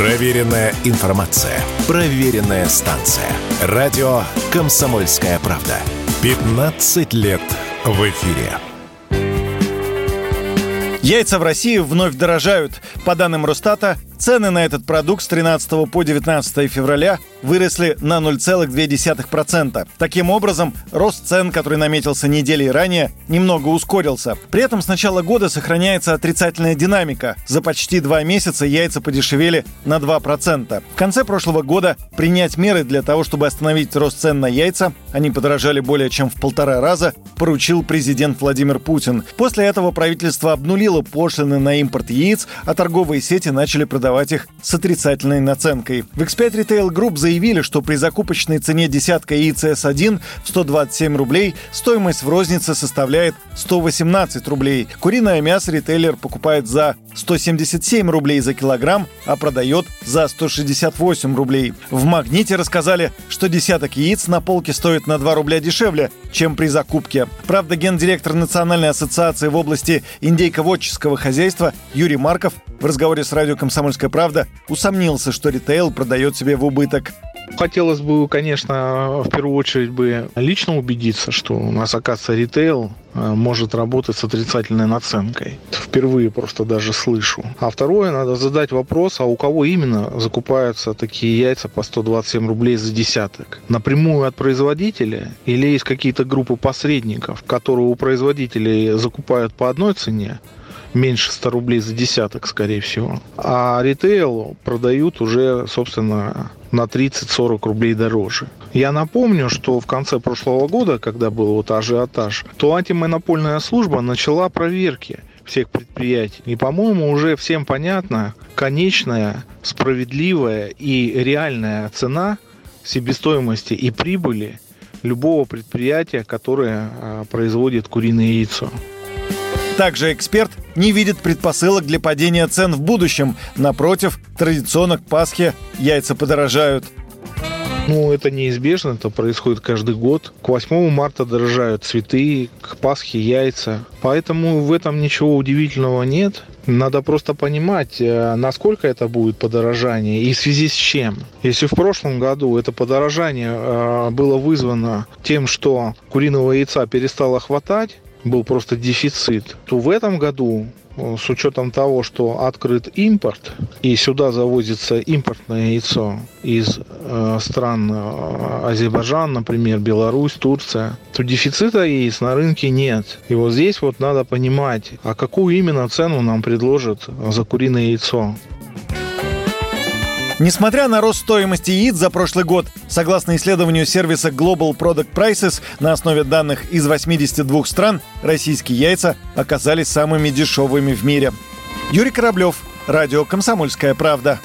Проверенная информация. Проверенная станция. Радио «Комсомольская правда». 15 лет в эфире. Яйца в России вновь дорожают. По данным Росстата, цены на этот продукт с 13 по 19 февраля выросли на 0,2%. Таким образом, рост цен, который наметился недели ранее, немного ускорился. При этом с начала года сохраняется отрицательная динамика. За почти два месяца яйца подешевели на 2%. В конце прошлого года принять меры для того, чтобы остановить рост цен на яйца, они подорожали более чем в полтора раза, поручил президент Владимир Путин. После этого правительство обнулило пошлины на импорт яиц, а торговые сети начали продавать их с отрицательной наценкой. В X5 Retail Group заявили, что при закупочной цене десятка яиц S1 в 127 рублей стоимость в рознице составляет 118 рублей. Куриное мясо ритейлер покупает за 177 рублей за килограмм, а продает за 168 рублей. В «Магните» рассказали, что десяток яиц на полке стоит на 2 рубля дешевле, чем при закупке. Правда, гендиректор Национальной ассоциации в области индейководческого хозяйства Юрий Марков в разговоре с радио «Комсомольская правда» усомнился, что ритейл продает себе в убыток. Хотелось бы, конечно, в первую очередь бы лично убедиться, что у нас, оказывается, ритейл э, может работать с отрицательной наценкой. Впервые просто даже слышу. А второе, надо задать вопрос, а у кого именно закупаются такие яйца по 127 рублей за десяток? Напрямую от производителя или есть какие-то группы посредников, которые у производителей закупают по одной цене, меньше 100 рублей за десяток, скорее всего. А ритейл продают уже, собственно, на 30-40 рублей дороже. Я напомню, что в конце прошлого года, когда был вот ажиотаж, то антимонопольная служба начала проверки всех предприятий. И, по-моему, уже всем понятно, конечная, справедливая и реальная цена себестоимости и прибыли любого предприятия, которое а, производит куриное яйцо. Также эксперт не видит предпосылок для падения цен в будущем. Напротив, традиционно к Пасхе яйца подорожают. Ну, это неизбежно, это происходит каждый год. К 8 марта дорожают цветы, к Пасхе яйца. Поэтому в этом ничего удивительного нет. Надо просто понимать, э, насколько это будет подорожание и в связи с чем. Если в прошлом году это подорожание э, было вызвано тем, что куриного яйца перестало хватать, был просто дефицит, то в этом году э, с учетом того, что открыт импорт, и сюда завозится импортное яйцо из э, стран э, Азербайджан, например, Беларусь, Турция, то дефицита яиц на рынке нет. И вот здесь вот надо понимать, а какую именно цену нам предложат за куриное яйцо. Несмотря на рост стоимости яиц за прошлый год, согласно исследованию сервиса Global Product Prices на основе данных из 82 стран, российские яйца оказались самыми дешевыми в мире. Юрий Кораблев, Радио «Комсомольская правда».